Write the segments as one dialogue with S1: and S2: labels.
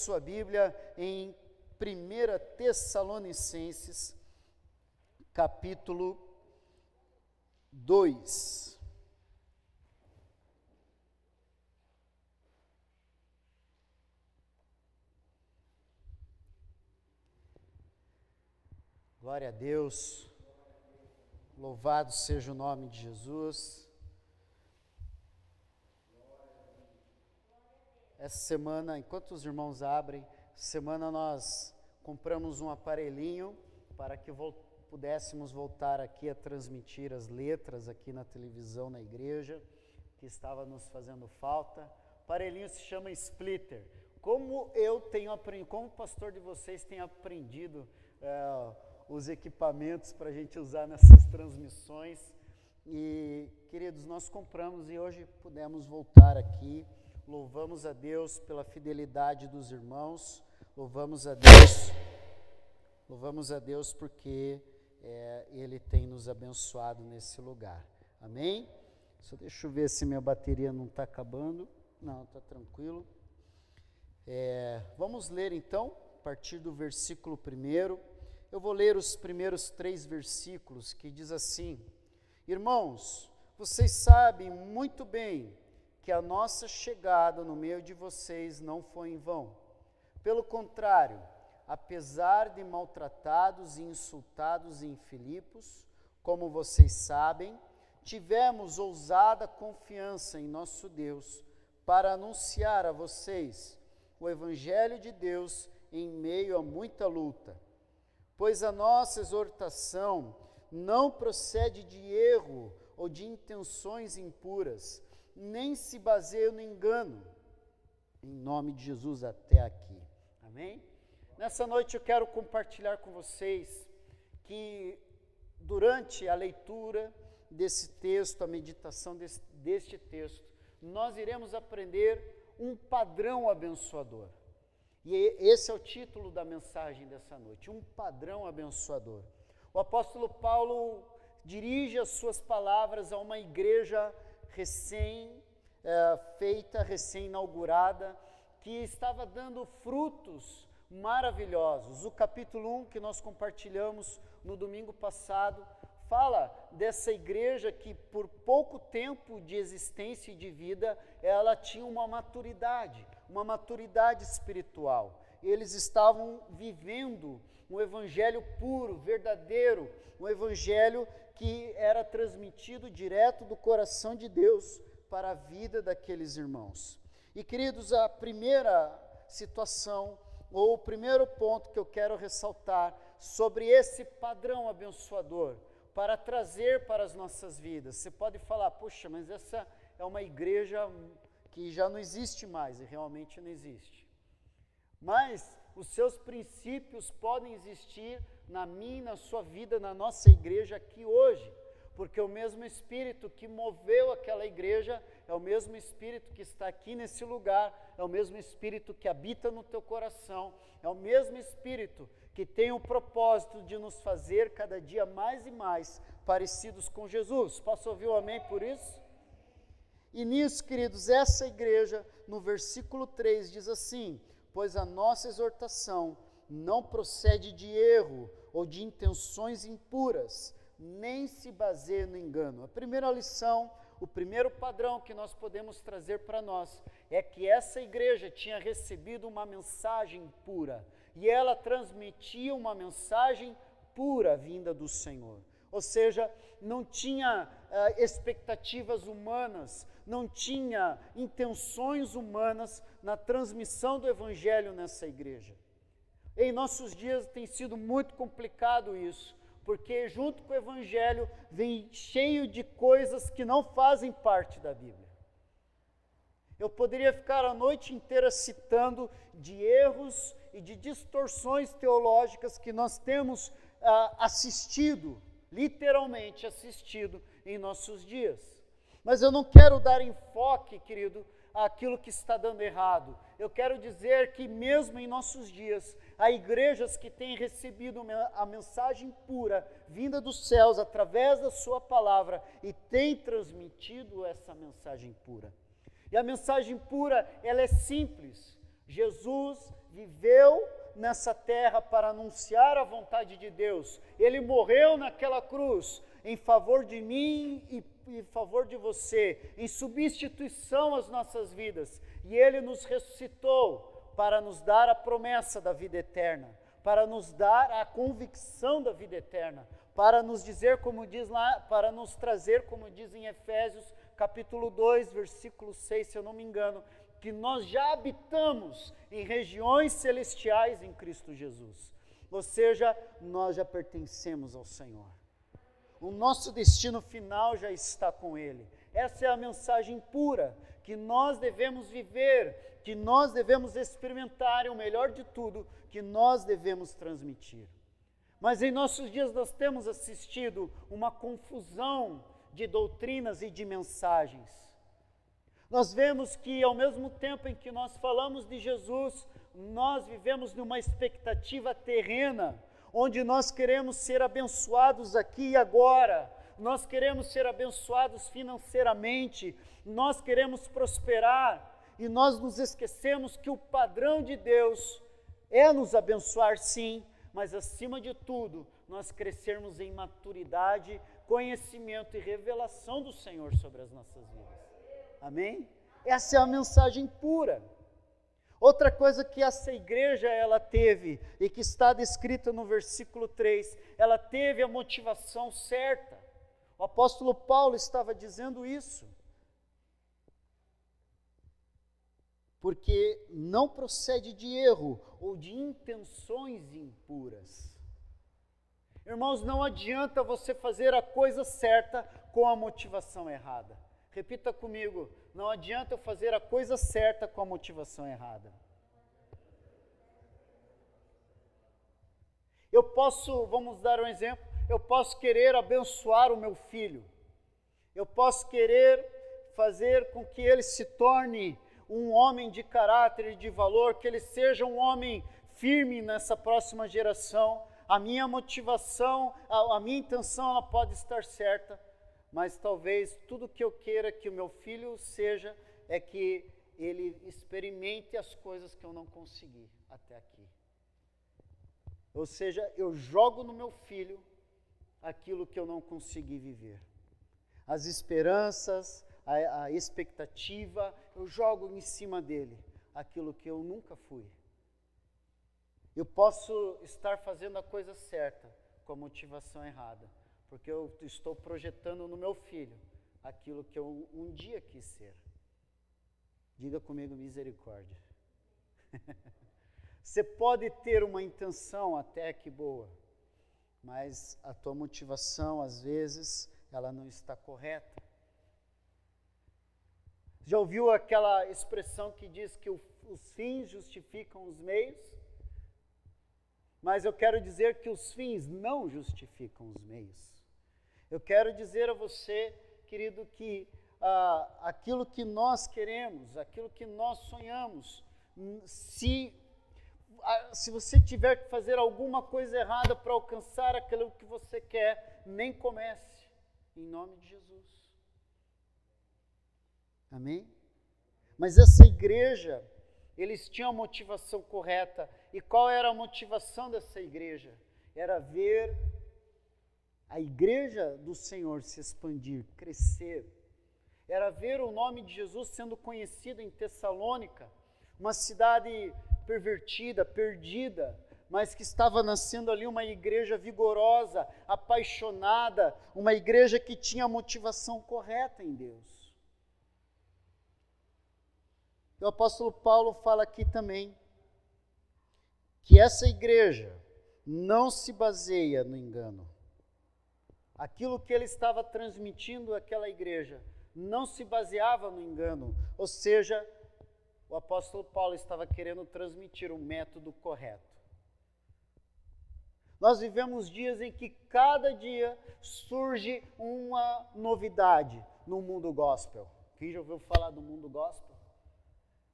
S1: sua Bíblia em 1 Tessalonicenses, capítulo 2. Glória a Deus. Louvado seja o nome de Jesus. Essa semana, enquanto os irmãos abrem, semana nós compramos um aparelhinho para que pudéssemos voltar aqui a transmitir as letras aqui na televisão na igreja, que estava nos fazendo falta. O aparelhinho se chama Splitter. Como eu tenho aprendido, como o pastor de vocês tem aprendido é, os equipamentos para a gente usar nessas transmissões. E, queridos, nós compramos e hoje pudemos voltar aqui. Louvamos a Deus pela fidelidade dos irmãos. Louvamos a Deus. Louvamos a Deus porque é, Ele tem nos abençoado nesse lugar. Amém? Só deixa eu ver se minha bateria não está acabando. Não, está tranquilo. É, vamos ler então, a partir do versículo 1. Eu vou ler os primeiros três versículos que diz assim: Irmãos, vocês sabem muito bem que a nossa chegada no meio de vocês não foi em vão. Pelo contrário, apesar de maltratados e insultados em Filipos, como vocês sabem, tivemos ousada confiança em nosso Deus para anunciar a vocês o Evangelho de Deus em meio a muita luta pois a nossa exortação não procede de erro ou de intenções impuras, nem se baseia no engano. Em nome de Jesus até aqui. Amém? Nessa noite eu quero compartilhar com vocês que durante a leitura desse texto, a meditação desse, deste texto, nós iremos aprender um padrão abençoador. E esse é o título da mensagem dessa noite: um padrão abençoador. O apóstolo Paulo dirige as suas palavras a uma igreja recém é, feita, recém-inaugurada, que estava dando frutos maravilhosos. O capítulo 1 que nós compartilhamos no domingo passado fala dessa igreja que por pouco tempo de existência e de vida, ela tinha uma maturidade, uma maturidade espiritual. Eles estavam vivendo um evangelho puro, verdadeiro, um evangelho que era transmitido direto do coração de Deus para a vida daqueles irmãos. E queridos, a primeira situação, ou o primeiro ponto que eu quero ressaltar sobre esse padrão abençoador, para trazer para as nossas vidas. Você pode falar, puxa, mas essa é uma igreja que já não existe mais, e realmente não existe. Mas os seus princípios podem existir na minha, na sua vida, na nossa igreja aqui hoje, porque o mesmo Espírito que moveu aquela igreja é o mesmo Espírito que está aqui nesse lugar, é o mesmo Espírito que habita no teu coração, é o mesmo Espírito que tem o propósito de nos fazer cada dia mais e mais parecidos com Jesus. Posso ouvir o um amém por isso? E nisso, queridos, essa igreja, no versículo 3, diz assim: Pois a nossa exortação não procede de erro ou de intenções impuras, nem se baseia no engano. A primeira lição, o primeiro padrão que nós podemos trazer para nós é que essa igreja tinha recebido uma mensagem pura e ela transmitia uma mensagem pura vinda do Senhor. Ou seja, não tinha uh, expectativas humanas, não tinha intenções humanas na transmissão do Evangelho nessa igreja. Em nossos dias tem sido muito complicado isso, porque junto com o Evangelho vem cheio de coisas que não fazem parte da Bíblia. Eu poderia ficar a noite inteira citando de erros e de distorções teológicas que nós temos ah, assistido, literalmente assistido, em nossos dias. Mas eu não quero dar enfoque, querido, àquilo que está dando errado. Eu quero dizer que, mesmo em nossos dias, há igrejas que têm recebido a mensagem pura vinda dos céus através da Sua palavra e têm transmitido essa mensagem pura. E a mensagem pura, ela é simples. Jesus viveu nessa terra para anunciar a vontade de Deus. Ele morreu naquela cruz em favor de mim e em favor de você, em substituição às nossas vidas. E ele nos ressuscitou para nos dar a promessa da vida eterna, para nos dar a convicção da vida eterna, para nos dizer como diz lá, para nos trazer como diz em Efésios, capítulo 2, versículo 6, se eu não me engano, que nós já habitamos em regiões celestiais em Cristo Jesus. Ou seja, nós já pertencemos ao Senhor. O nosso destino final já está com Ele. Essa é a mensagem pura que nós devemos viver, que nós devemos experimentar e o melhor de tudo, que nós devemos transmitir. Mas em nossos dias nós temos assistido uma confusão de doutrinas e de mensagens. Nós vemos que, ao mesmo tempo em que nós falamos de Jesus, nós vivemos numa expectativa terrena, onde nós queremos ser abençoados aqui e agora, nós queremos ser abençoados financeiramente, nós queremos prosperar, e nós nos esquecemos que o padrão de Deus é nos abençoar, sim, mas acima de tudo, nós crescermos em maturidade, conhecimento e revelação do Senhor sobre as nossas vidas. Amém? Essa é a mensagem pura. Outra coisa que essa igreja ela teve e que está descrita no versículo 3, ela teve a motivação certa. O apóstolo Paulo estava dizendo isso. Porque não procede de erro ou de intenções impuras. Irmãos, não adianta você fazer a coisa certa com a motivação errada. Repita comigo: não adianta eu fazer a coisa certa com a motivação errada. Eu posso, vamos dar um exemplo, eu posso querer abençoar o meu filho, eu posso querer fazer com que ele se torne um homem de caráter e de valor, que ele seja um homem firme nessa próxima geração. A minha motivação, a, a minha intenção, ela pode estar certa, mas talvez tudo que eu queira que o meu filho seja é que ele experimente as coisas que eu não consegui até aqui. Ou seja, eu jogo no meu filho aquilo que eu não consegui viver. As esperanças, a, a expectativa, eu jogo em cima dele aquilo que eu nunca fui. Eu posso estar fazendo a coisa certa com a motivação errada porque eu estou projetando no meu filho aquilo que eu um dia quis ser. Diga comigo misericórdia. Você pode ter uma intenção até que boa, mas a tua motivação às vezes ela não está correta. Já ouviu aquela expressão que diz que os fins justificam os meios? Mas eu quero dizer que os fins não justificam os meios. Eu quero dizer a você, querido, que ah, aquilo que nós queremos, aquilo que nós sonhamos, hum, se, ah, se você tiver que fazer alguma coisa errada para alcançar aquilo que você quer, nem comece, em nome de Jesus. Amém? Mas essa igreja, eles tinham a motivação correta. E qual era a motivação dessa igreja? Era ver a igreja do Senhor se expandir, crescer. Era ver o nome de Jesus sendo conhecido em Tessalônica, uma cidade pervertida, perdida, mas que estava nascendo ali uma igreja vigorosa, apaixonada, uma igreja que tinha a motivação correta em Deus. O apóstolo Paulo fala aqui também que essa igreja não se baseia no engano aquilo que ele estava transmitindo àquela igreja não se baseava no engano, ou seja, o apóstolo Paulo estava querendo transmitir o método correto. Nós vivemos dias em que cada dia surge uma novidade no mundo gospel. Quem já ouviu falar do mundo gospel?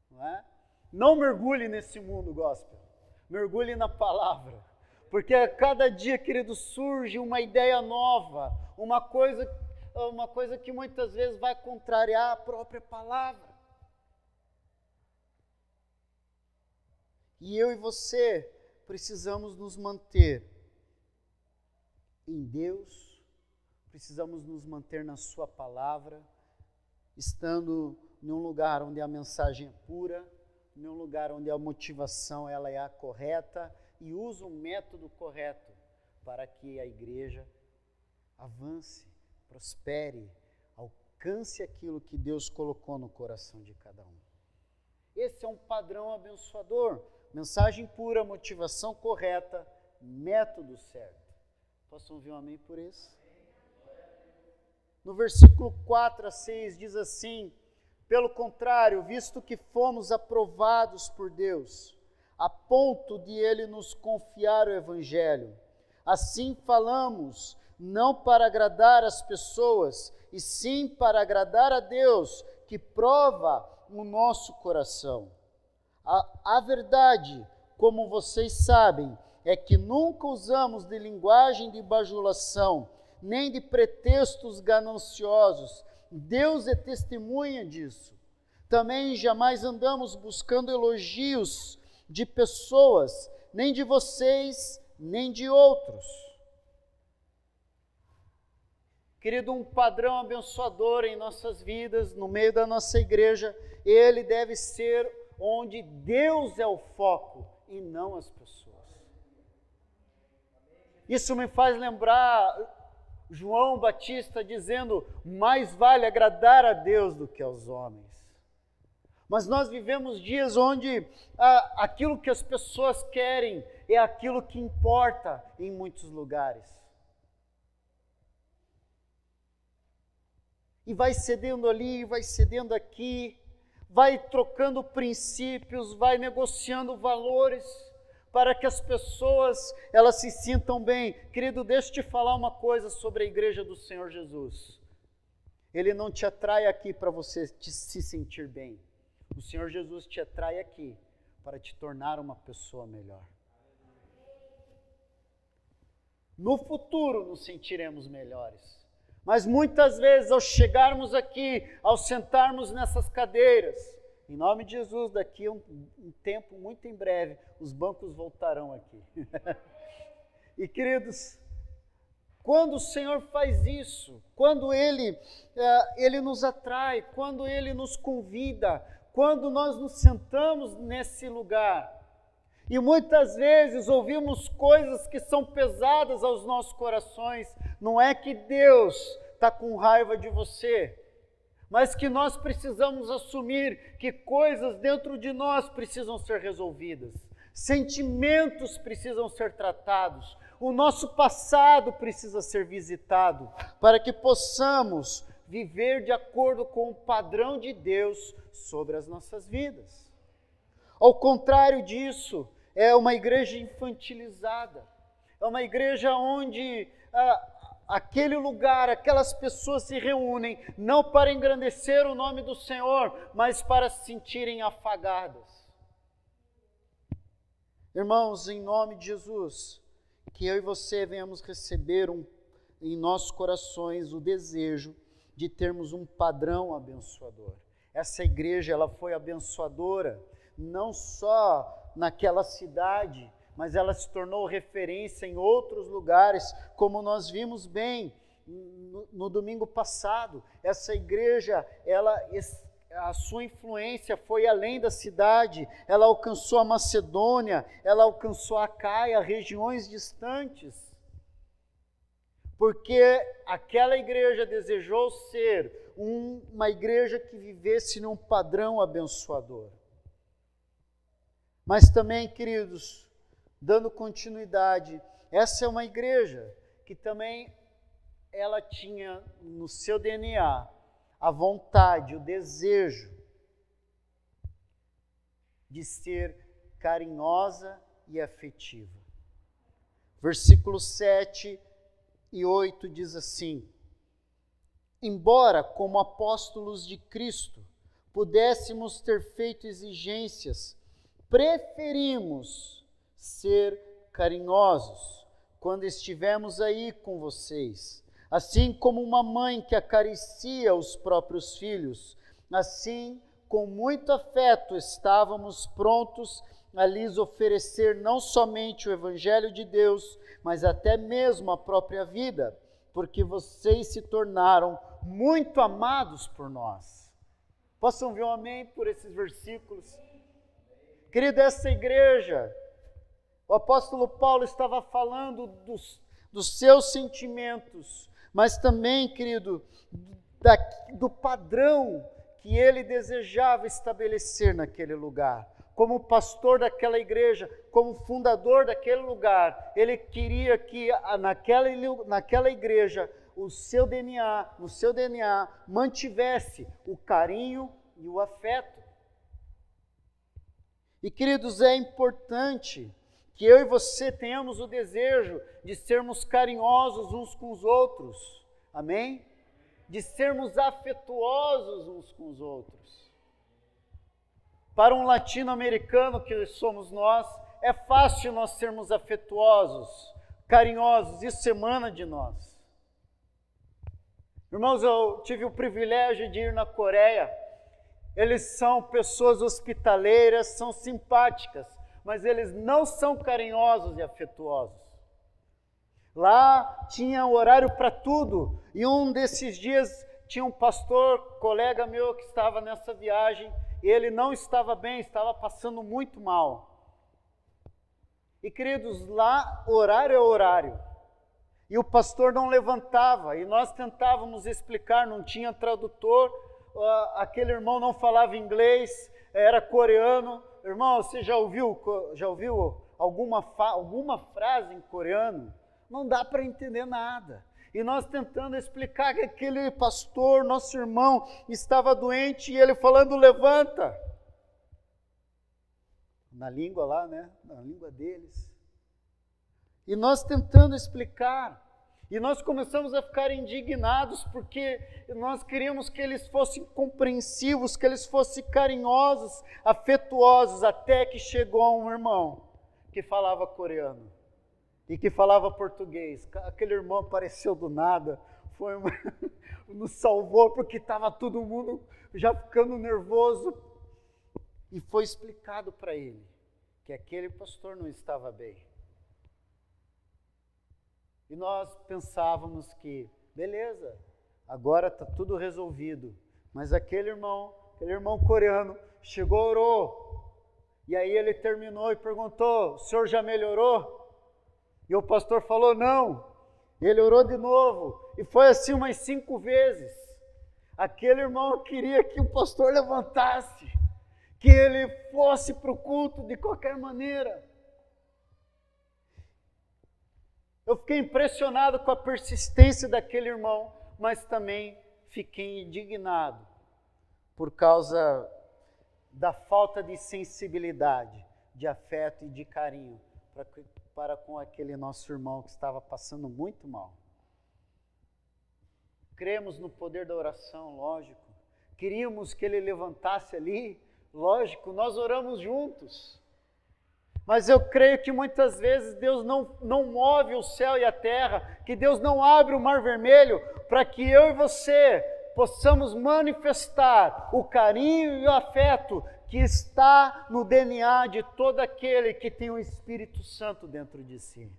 S1: Não é? Não mergulhe nesse mundo gospel. Mergulhe na palavra. Porque a cada dia, querido, surge uma ideia nova, uma coisa, uma coisa que muitas vezes vai contrariar a própria palavra. E eu e você precisamos nos manter em Deus, precisamos nos manter na Sua palavra, estando num lugar onde a mensagem é pura, num lugar onde a motivação ela é a correta e usa um método correto para que a igreja avance, prospere, alcance aquilo que Deus colocou no coração de cada um. Esse é um padrão abençoador. Mensagem pura, motivação correta, método certo. Posso ouvir um amém por isso? No versículo 4 a 6 diz assim: Pelo contrário, visto que fomos aprovados por Deus, a ponto de Ele nos confiar o Evangelho, assim falamos, não para agradar as pessoas, e sim para agradar a Deus, que prova o nosso coração. A, a verdade, como vocês sabem, é que nunca usamos de linguagem de bajulação, nem de pretextos gananciosos. Deus é testemunha disso. Também jamais andamos buscando elogios de pessoas, nem de vocês, nem de outros. Querido, um padrão abençoador em nossas vidas, no meio da nossa igreja, ele deve ser onde Deus é o foco e não as pessoas. Isso me faz lembrar João Batista dizendo: mais vale agradar a Deus do que aos homens. Mas nós vivemos dias onde ah, aquilo que as pessoas querem é aquilo que importa em muitos lugares. E vai cedendo ali, vai cedendo aqui, vai trocando princípios, vai negociando valores para que as pessoas elas se sintam bem. Querido, deixa eu te falar uma coisa sobre a igreja do Senhor Jesus. Ele não te atrai aqui para você te, se sentir bem. O Senhor Jesus te atrai aqui para te tornar uma pessoa melhor. No futuro nos sentiremos melhores. Mas muitas vezes, ao chegarmos aqui, ao sentarmos nessas cadeiras, em nome de Jesus, daqui a um, um tempo muito em breve, os bancos voltarão aqui. e queridos, quando o Senhor faz isso, quando Ele, uh, Ele nos atrai, quando Ele nos convida, quando nós nos sentamos nesse lugar, e muitas vezes ouvimos coisas que são pesadas aos nossos corações, não é que Deus está com raiva de você, mas que nós precisamos assumir que coisas dentro de nós precisam ser resolvidas, sentimentos precisam ser tratados, o nosso passado precisa ser visitado, para que possamos viver de acordo com o padrão de Deus sobre as nossas vidas. Ao contrário disso, é uma igreja infantilizada, é uma igreja onde ah, aquele lugar, aquelas pessoas se reúnem não para engrandecer o nome do Senhor, mas para se sentirem afagadas. Irmãos, em nome de Jesus, que eu e você venhamos receber um, em nossos corações o desejo de termos um padrão abençoador. Essa igreja, ela foi abençoadora, não só naquela cidade, mas ela se tornou referência em outros lugares, como nós vimos bem no, no domingo passado. Essa igreja, ela a sua influência foi além da cidade, ela alcançou a Macedônia, ela alcançou a Caia, regiões distantes. Porque aquela igreja desejou ser um, uma igreja que vivesse num padrão abençoador. Mas também, queridos, dando continuidade. Essa é uma igreja que também ela tinha no seu DNA a vontade, o desejo de ser carinhosa e afetiva. Versículos 7 e 8 diz assim: Embora, como apóstolos de Cristo, pudéssemos ter feito exigências, preferimos ser carinhosos quando estivermos aí com vocês. Assim como uma mãe que acaricia os próprios filhos, assim, com muito afeto, estávamos prontos a lhes oferecer não somente o Evangelho de Deus, mas até mesmo a própria vida, porque vocês se tornaram muito amados por nós. Possam ver um amém por esses versículos? Querida, essa igreja, o apóstolo Paulo estava falando dos, dos seus sentimentos, mas também, querido, da, do padrão que ele desejava estabelecer naquele lugar. Como pastor daquela igreja, como fundador daquele lugar, ele queria que naquela, naquela igreja o seu DNA, no seu DNA, mantivesse o carinho e o afeto. E queridos, é importante que eu e você tenhamos o desejo de sermos carinhosos uns com os outros. Amém? De sermos afetuosos uns com os outros. Para um latino-americano que somos nós, é fácil nós sermos afetuosos, carinhosos, isso emana de nós. Irmãos, eu tive o privilégio de ir na Coreia. Eles são pessoas hospitaleiras, são simpáticas, mas eles não são carinhosos e afetuosos. Lá tinha horário para tudo, e um desses dias tinha um pastor, colega meu, que estava nessa viagem, ele não estava bem, estava passando muito mal. E queridos, lá horário é horário. E o pastor não levantava, e nós tentávamos explicar, não tinha tradutor, aquele irmão não falava inglês, era coreano, Irmão, você já ouviu, já ouviu alguma, alguma frase em coreano? Não dá para entender nada. E nós tentando explicar que aquele pastor, nosso irmão, estava doente e ele falando: levanta. Na língua lá, né? Na língua deles. E nós tentando explicar. E nós começamos a ficar indignados porque nós queríamos que eles fossem compreensivos, que eles fossem carinhosos, afetuosos, até que chegou um irmão que falava coreano e que falava português. Aquele irmão apareceu do nada, foi uma... nos salvou porque estava todo mundo já ficando nervoso e foi explicado para ele que aquele pastor não estava bem e nós pensávamos que, beleza, agora está tudo resolvido. Mas aquele irmão, aquele irmão coreano, chegou, orou. E aí ele terminou e perguntou: O senhor já melhorou? E o pastor falou: Não. Ele orou de novo. E foi assim umas cinco vezes. Aquele irmão queria que o pastor levantasse, que ele fosse para o culto de qualquer maneira. Eu fiquei impressionado com a persistência daquele irmão, mas também fiquei indignado por causa da falta de sensibilidade, de afeto e de carinho para, para com aquele nosso irmão que estava passando muito mal. Cremos no poder da oração, lógico. Queríamos que ele levantasse ali, lógico, nós oramos juntos. Mas eu creio que muitas vezes Deus não, não move o céu e a terra, que Deus não abre o mar vermelho para que eu e você possamos manifestar o carinho e o afeto que está no DNA de todo aquele que tem o Espírito Santo dentro de si.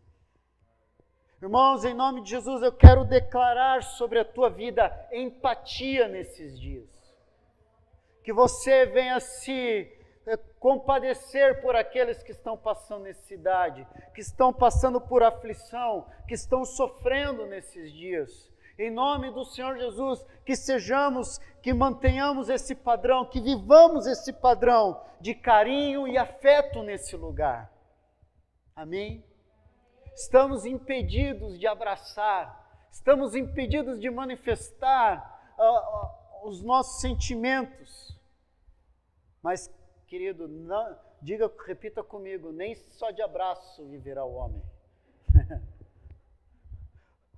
S1: Irmãos, em nome de Jesus, eu quero declarar sobre a tua vida empatia nesses dias. Que você venha se é, compadecer por aqueles que estão passando necessidade, que estão passando por aflição, que estão sofrendo nesses dias. Em nome do Senhor Jesus, que sejamos, que mantenhamos esse padrão, que vivamos esse padrão de carinho e afeto nesse lugar. Amém? Estamos impedidos de abraçar, estamos impedidos de manifestar uh, uh, os nossos sentimentos, mas Querido, não, diga, repita comigo, nem só de abraço viverá o homem.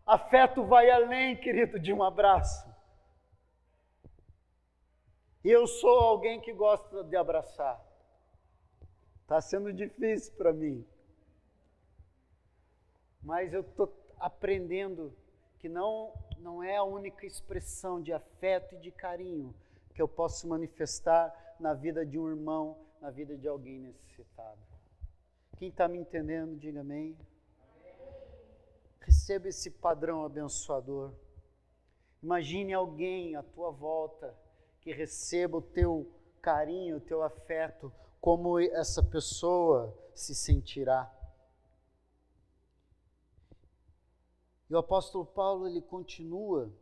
S1: Afeto vai além, querido, de um abraço. E eu sou alguém que gosta de abraçar. Está sendo difícil para mim. Mas eu estou aprendendo que não, não é a única expressão de afeto e de carinho que eu posso manifestar na vida de um irmão, na vida de alguém necessitado. Quem está me entendendo, diga amém. Receba esse padrão abençoador. Imagine alguém à tua volta que receba o teu carinho, o teu afeto, como essa pessoa se sentirá. E o apóstolo Paulo ele continua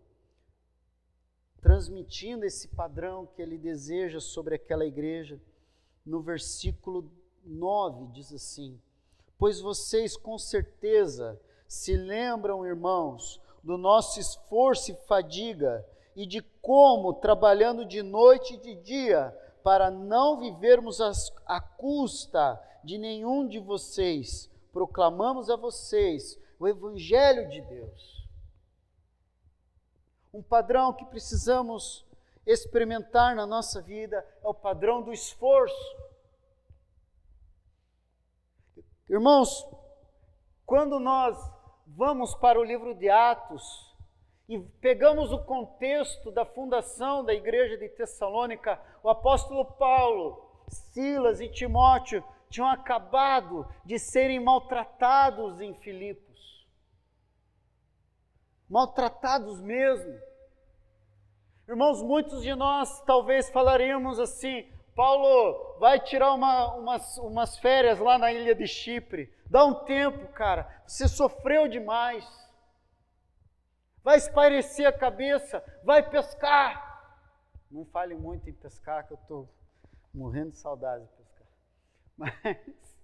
S1: transmitindo esse padrão que ele deseja sobre aquela igreja. No versículo 9 diz assim: Pois vocês com certeza se lembram, irmãos, do nosso esforço e fadiga e de como, trabalhando de noite e de dia, para não vivermos à custa de nenhum de vocês, proclamamos a vocês o Evangelho de Deus. Um padrão que precisamos experimentar na nossa vida é o padrão do esforço. Irmãos, quando nós vamos para o livro de Atos e pegamos o contexto da fundação da igreja de Tessalônica, o apóstolo Paulo, Silas e Timóteo tinham acabado de serem maltratados em Filipos. Maltratados mesmo. Irmãos, muitos de nós talvez falaremos assim: Paulo, vai tirar uma, umas, umas férias lá na ilha de Chipre. Dá um tempo, cara. Você sofreu demais. Vai espairecer a cabeça. Vai pescar. Não fale muito em pescar, que eu estou morrendo de saudade de pescar. Mas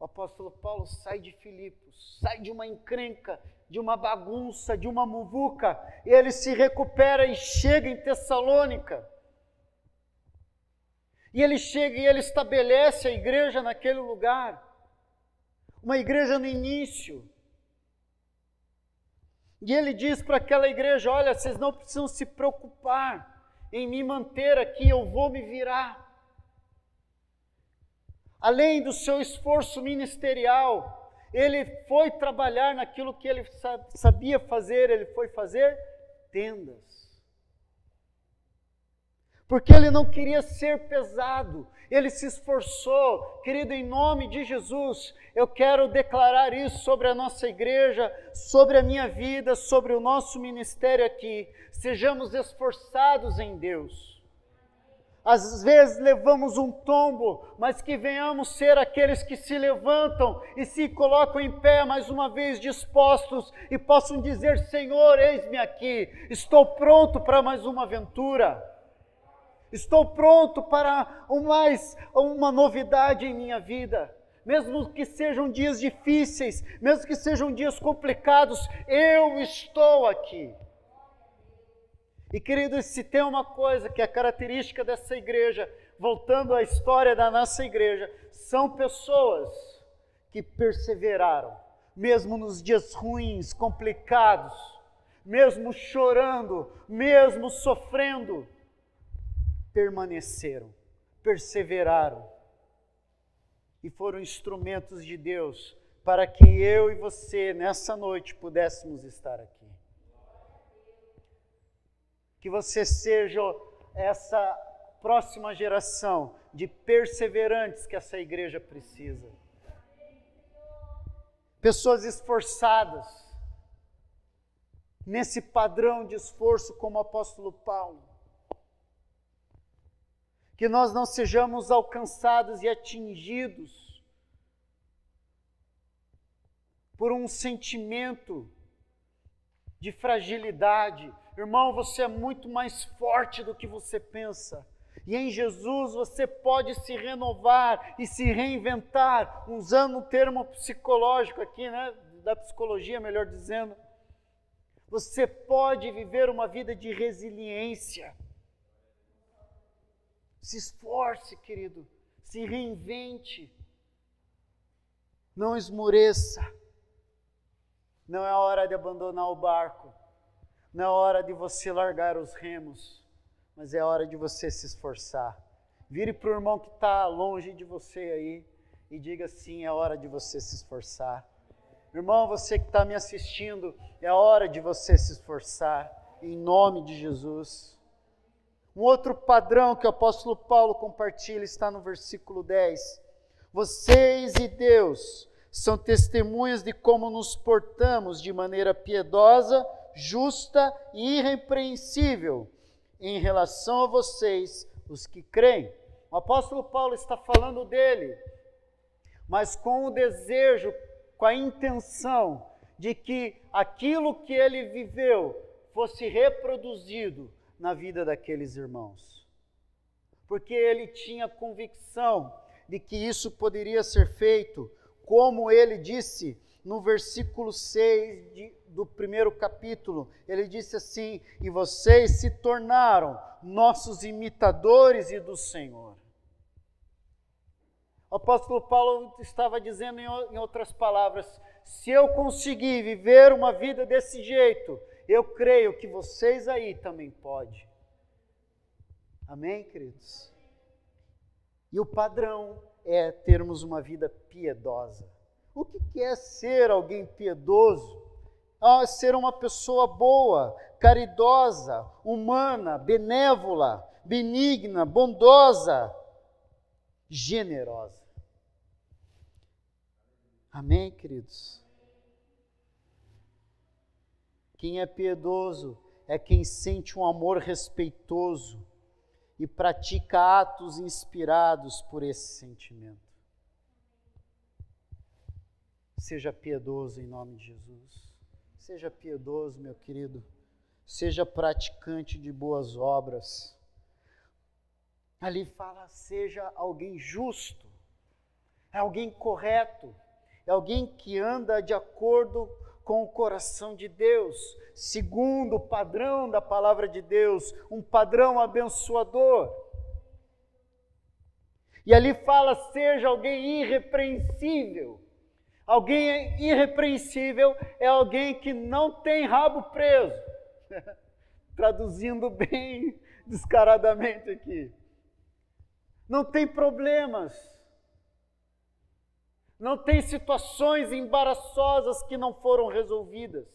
S1: o apóstolo Paulo sai de Filipos, sai de uma encrenca, de uma bagunça, de uma muvuca. Ele se recupera e chega em Tessalônica. E ele chega e ele estabelece a igreja naquele lugar. Uma igreja no início. E ele diz para aquela igreja: Olha, vocês não precisam se preocupar em me manter aqui, eu vou me virar. Além do seu esforço ministerial, ele foi trabalhar naquilo que ele sabia fazer, ele foi fazer tendas porque ele não queria ser pesado, ele se esforçou. Querido, em nome de Jesus, eu quero declarar isso sobre a nossa igreja, sobre a minha vida, sobre o nosso ministério aqui. Sejamos esforçados em Deus. Às vezes levamos um tombo, mas que venhamos ser aqueles que se levantam e se colocam em pé mais uma vez dispostos e possam dizer: Senhor, eis-me aqui, estou pronto para mais uma aventura. Estou pronto para mais uma novidade em minha vida. Mesmo que sejam dias difíceis, mesmo que sejam dias complicados, eu estou aqui. E queridos, se tem uma coisa que é característica dessa igreja, voltando à história da nossa igreja, são pessoas que perseveraram, mesmo nos dias ruins, complicados, mesmo chorando, mesmo sofrendo permaneceram, perseveraram e foram instrumentos de Deus para que eu e você nessa noite pudéssemos estar aqui. Que você seja essa próxima geração de perseverantes que essa igreja precisa. Pessoas esforçadas, nesse padrão de esforço, como o apóstolo Paulo que nós não sejamos alcançados e atingidos por um sentimento de fragilidade. Irmão, você é muito mais forte do que você pensa. E em Jesus você pode se renovar e se reinventar, usando o termo psicológico aqui, né? Da psicologia, melhor dizendo. Você pode viver uma vida de resiliência se esforce, querido. Se reinvente. Não esmoreça. Não é hora de abandonar o barco. Não é hora de você largar os remos. Mas é hora de você se esforçar. Vire para o irmão que está longe de você aí e diga assim: é hora de você se esforçar. Irmão, você que está me assistindo, é hora de você se esforçar, em nome de Jesus. Um outro padrão que o apóstolo Paulo compartilha está no versículo 10. Vocês e Deus são testemunhas de como nos portamos de maneira piedosa, justa e irrepreensível em relação a vocês, os que creem. O apóstolo Paulo está falando dele, mas com o desejo, com a intenção de que aquilo que ele viveu fosse reproduzido na vida daqueles irmãos. Porque ele tinha convicção de que isso poderia ser feito, como ele disse no versículo 6 de, do primeiro capítulo. Ele disse assim: E vocês se tornaram nossos imitadores e do Senhor. O apóstolo Paulo estava dizendo, em outras palavras, se eu conseguir viver uma vida desse jeito, eu creio que vocês aí também podem. Amém, queridos? E o padrão é termos uma vida piedosa. O que é ser alguém piedoso? Ah, ser uma pessoa boa, caridosa, humana, benévola, benigna, bondosa, generosa. Amém, queridos? Quem é piedoso é quem sente um amor respeitoso e pratica atos inspirados por esse sentimento. Seja piedoso em nome de Jesus. Seja piedoso, meu querido. Seja praticante de boas obras. Ali fala, seja alguém justo, é alguém correto é alguém que anda de acordo com o coração de Deus, segundo o padrão da palavra de Deus, um padrão abençoador. E ali fala: seja alguém irrepreensível. Alguém irrepreensível é alguém que não tem rabo preso. Traduzindo bem descaradamente aqui. Não tem problemas não tem situações embaraçosas que não foram resolvidas.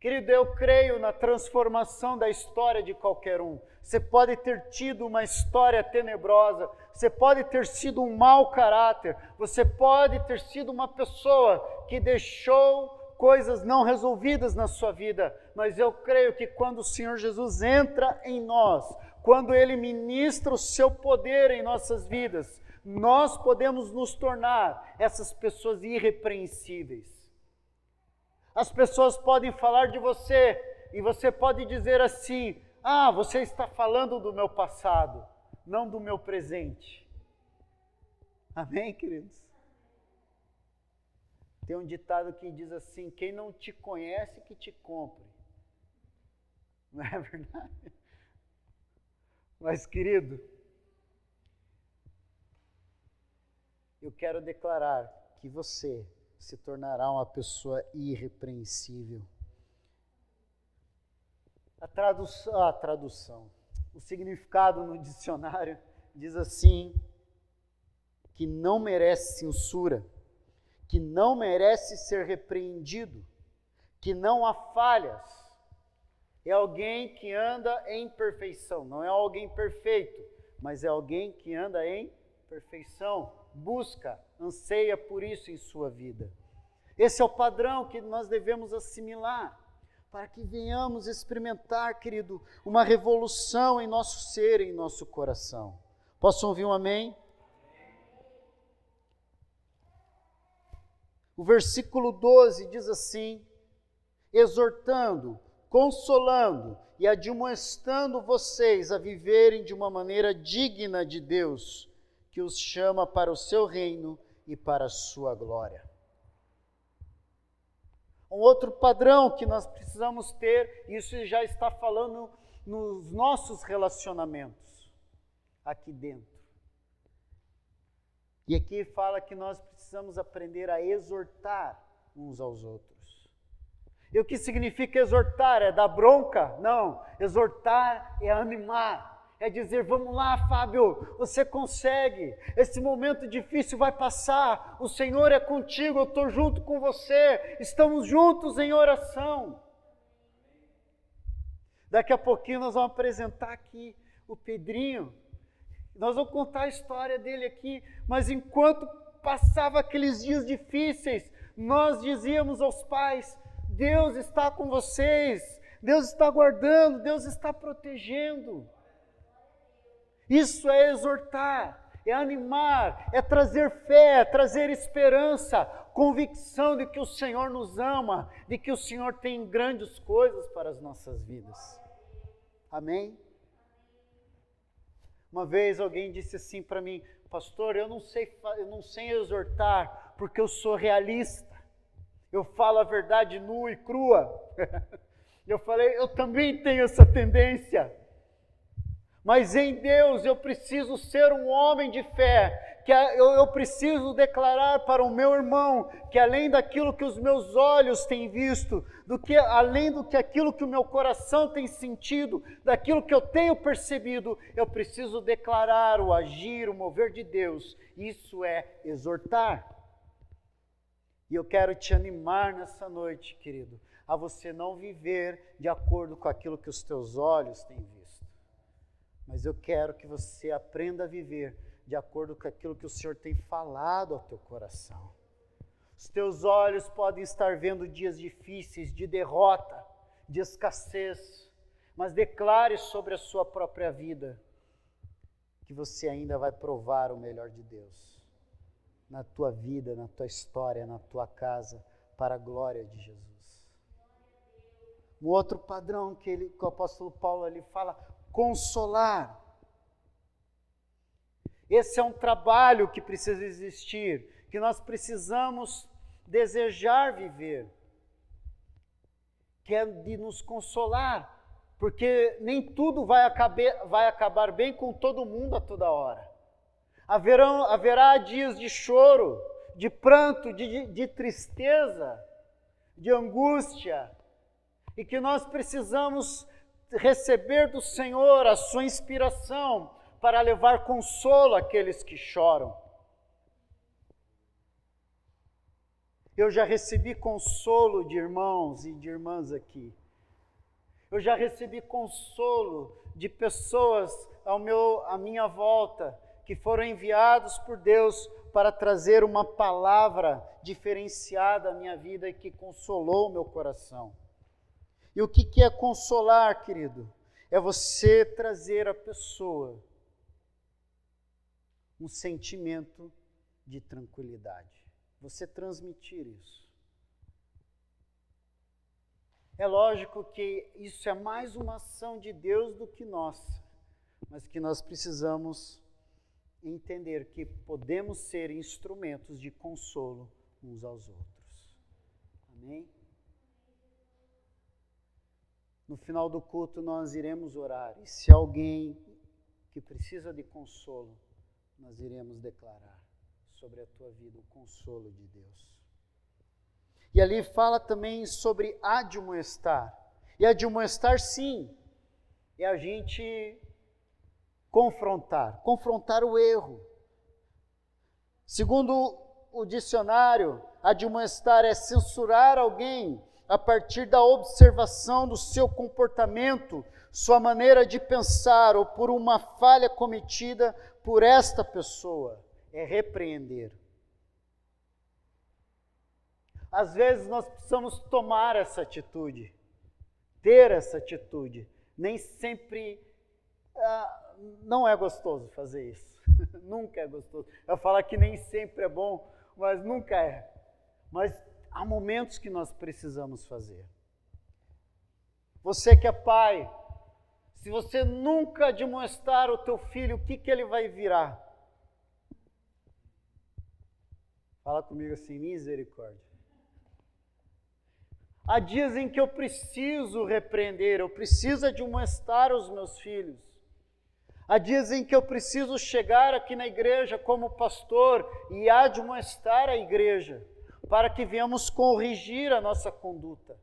S1: Querido, eu creio na transformação da história de qualquer um. Você pode ter tido uma história tenebrosa, você pode ter sido um mau caráter, você pode ter sido uma pessoa que deixou coisas não resolvidas na sua vida, mas eu creio que quando o Senhor Jesus entra em nós, quando Ele ministra o seu poder em nossas vidas, nós podemos nos tornar essas pessoas irrepreensíveis. As pessoas podem falar de você e você pode dizer assim: Ah, você está falando do meu passado, não do meu presente. Amém, queridos? Tem um ditado que diz assim: Quem não te conhece, que te compre. Não é verdade? Mas, querido, eu quero declarar que você se tornará uma pessoa irrepreensível. A tradução, a tradução, o significado no dicionário diz assim: que não merece censura, que não merece ser repreendido, que não há falhas. É alguém que anda em perfeição, não é alguém perfeito, mas é alguém que anda em perfeição busca, anseia por isso em sua vida. Esse é o padrão que nós devemos assimilar, para que venhamos experimentar, querido, uma revolução em nosso ser, em nosso coração. Posso ouvir um amém? O versículo 12 diz assim: exortando, consolando e admoestando vocês a viverem de uma maneira digna de Deus que os chama para o seu reino e para a sua glória. Um outro padrão que nós precisamos ter, isso já está falando nos nossos relacionamentos aqui dentro. E aqui fala que nós precisamos aprender a exortar uns aos outros. E o que significa exortar? É dar bronca? Não. Exortar é animar é dizer: vamos lá, Fábio, você consegue, esse momento difícil vai passar, o Senhor é contigo, eu estou junto com você, estamos juntos em oração. Daqui a pouquinho nós vamos apresentar aqui o Pedrinho. Nós vamos contar a história dele aqui, mas enquanto passava aqueles dias difíceis, nós dizíamos aos pais: Deus está com vocês, Deus está guardando, Deus está protegendo. Isso é exortar, é animar, é trazer fé, é trazer esperança, convicção de que o Senhor nos ama, de que o Senhor tem grandes coisas para as nossas vidas. Amém? Uma vez alguém disse assim para mim, pastor, eu não sei, eu não sei exortar, porque eu sou realista. Eu falo a verdade nua e crua. eu falei, eu também tenho essa tendência. Mas em Deus eu preciso ser um homem de fé, que eu, preciso declarar para o meu irmão que além daquilo que os meus olhos têm visto, do que além do que aquilo que o meu coração tem sentido, daquilo que eu tenho percebido, eu preciso declarar o agir, o mover de Deus. Isso é exortar. E eu quero te animar nessa noite, querido, a você não viver de acordo com aquilo que os teus olhos têm visto. Mas eu quero que você aprenda a viver de acordo com aquilo que o Senhor tem falado ao teu coração. Os teus olhos podem estar vendo dias difíceis, de derrota, de escassez, mas declare sobre a sua própria vida que você ainda vai provar o melhor de Deus na tua vida, na tua história, na tua casa, para a glória de Jesus. Um outro padrão que, ele, que o apóstolo Paulo ali fala, consolar. Esse é um trabalho que precisa existir, que nós precisamos desejar viver, que é de nos consolar, porque nem tudo vai acabar, vai acabar bem com todo mundo a toda hora. Haverão, haverá dias de choro, de pranto, de, de tristeza, de angústia, e que nós precisamos receber do Senhor a sua inspiração para levar consolo àqueles que choram. Eu já recebi consolo de irmãos e de irmãs aqui. Eu já recebi consolo de pessoas ao meu, à minha volta que foram enviados por Deus para trazer uma palavra diferenciada à minha vida e que consolou o meu coração. E o que, que é consolar, querido? É você trazer à pessoa um sentimento de tranquilidade. Você transmitir isso. É lógico que isso é mais uma ação de Deus do que nossa, mas que nós precisamos entender que podemos ser instrumentos de consolo uns aos outros. Amém? No final do culto nós iremos orar. E se alguém que precisa de consolo, nós iremos declarar sobre a tua vida o consolo de Deus. E ali fala também sobre admoestar. E admoestar, sim, é a gente confrontar, confrontar o erro. Segundo o dicionário, admoestar é censurar alguém a partir da observação do seu comportamento, sua maneira de pensar ou por uma falha cometida por esta pessoa. É repreender. Às vezes nós precisamos tomar essa atitude, ter essa atitude. Nem sempre ah, não é gostoso fazer isso. nunca é gostoso. Eu falo que nem sempre é bom, mas nunca é. Mas há momentos que nós precisamos fazer. Você que é pai, se você nunca demonstrar o teu filho, o que, que ele vai virar? Fala comigo assim, misericórdia. Há dias em que eu preciso repreender, eu preciso admoestar os meus filhos. Há dias em que eu preciso chegar aqui na igreja como pastor e admoestar a igreja, para que venhamos corrigir a nossa conduta,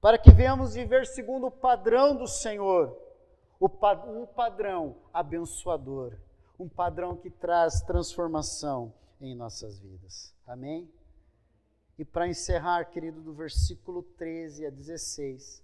S1: para que venhamos viver segundo o padrão do Senhor, um padrão abençoador, um padrão que traz transformação em nossas vidas. Amém? E para encerrar, querido, do versículo 13 a 16,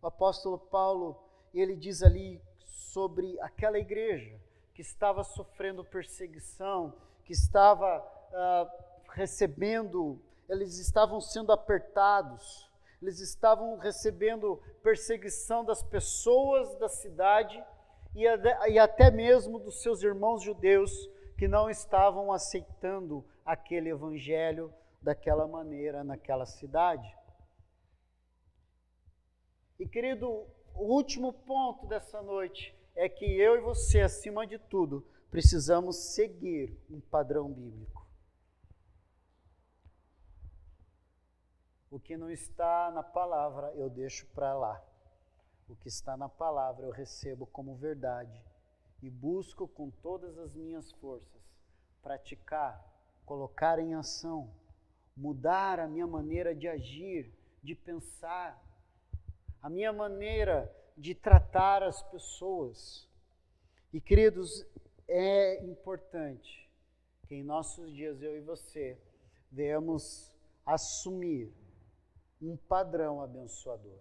S1: o apóstolo Paulo, ele diz ali sobre aquela igreja que estava sofrendo perseguição, que estava uh, recebendo, eles estavam sendo apertados, eles estavam recebendo perseguição das pessoas da cidade e, até mesmo dos seus irmãos judeus que não estavam aceitando aquele evangelho daquela maneira naquela cidade. E querido, o último ponto dessa noite é que eu e você, acima de tudo, precisamos seguir um padrão bíblico. O que não está na palavra, eu deixo para lá. O que está na palavra, eu recebo como verdade e busco com todas as minhas forças praticar, colocar em ação, mudar a minha maneira de agir, de pensar, a minha maneira de tratar as pessoas. E queridos, é importante que em nossos dias eu e você venhamos assumir um padrão abençoador.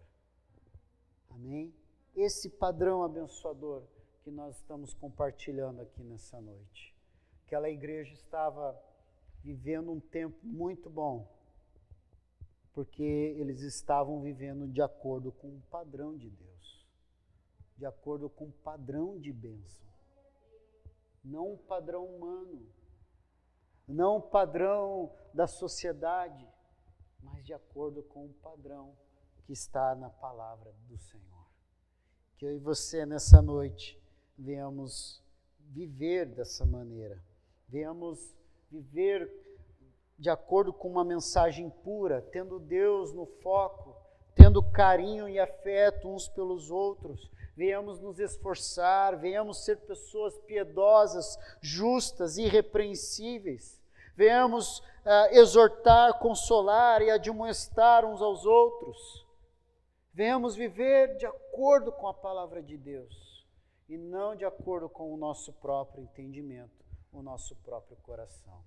S1: Amém? Esse padrão abençoador que nós estamos compartilhando aqui nessa noite. Aquela igreja estava vivendo um tempo muito bom, porque eles estavam vivendo de acordo com o padrão de Deus, de acordo com o padrão de bênção, não o padrão humano, não o padrão da sociedade, mas de acordo com o padrão que está na palavra do Senhor. Que eu e você nessa noite venhamos viver dessa maneira, venhamos viver de acordo com uma mensagem pura, tendo Deus no foco, tendo carinho e afeto uns pelos outros. Venhamos nos esforçar, venhamos ser pessoas piedosas, justas, irrepreensíveis. Venhamos uh, exortar, consolar e admoestar uns aos outros. Venhamos viver de acordo com a palavra de Deus e não de acordo com o nosso próprio entendimento, o nosso próprio coração.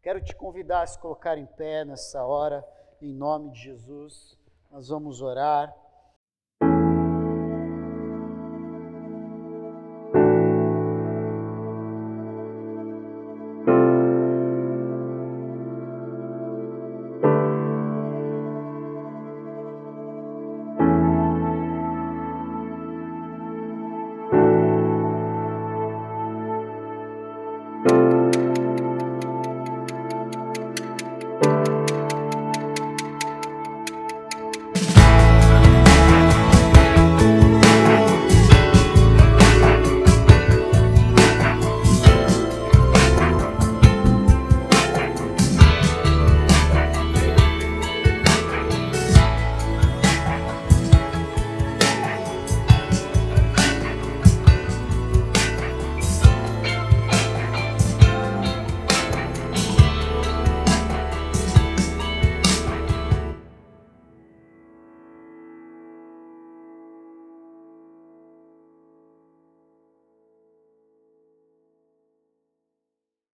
S1: Quero te convidar a se colocar em pé nessa hora, em nome de Jesus. Nós vamos orar.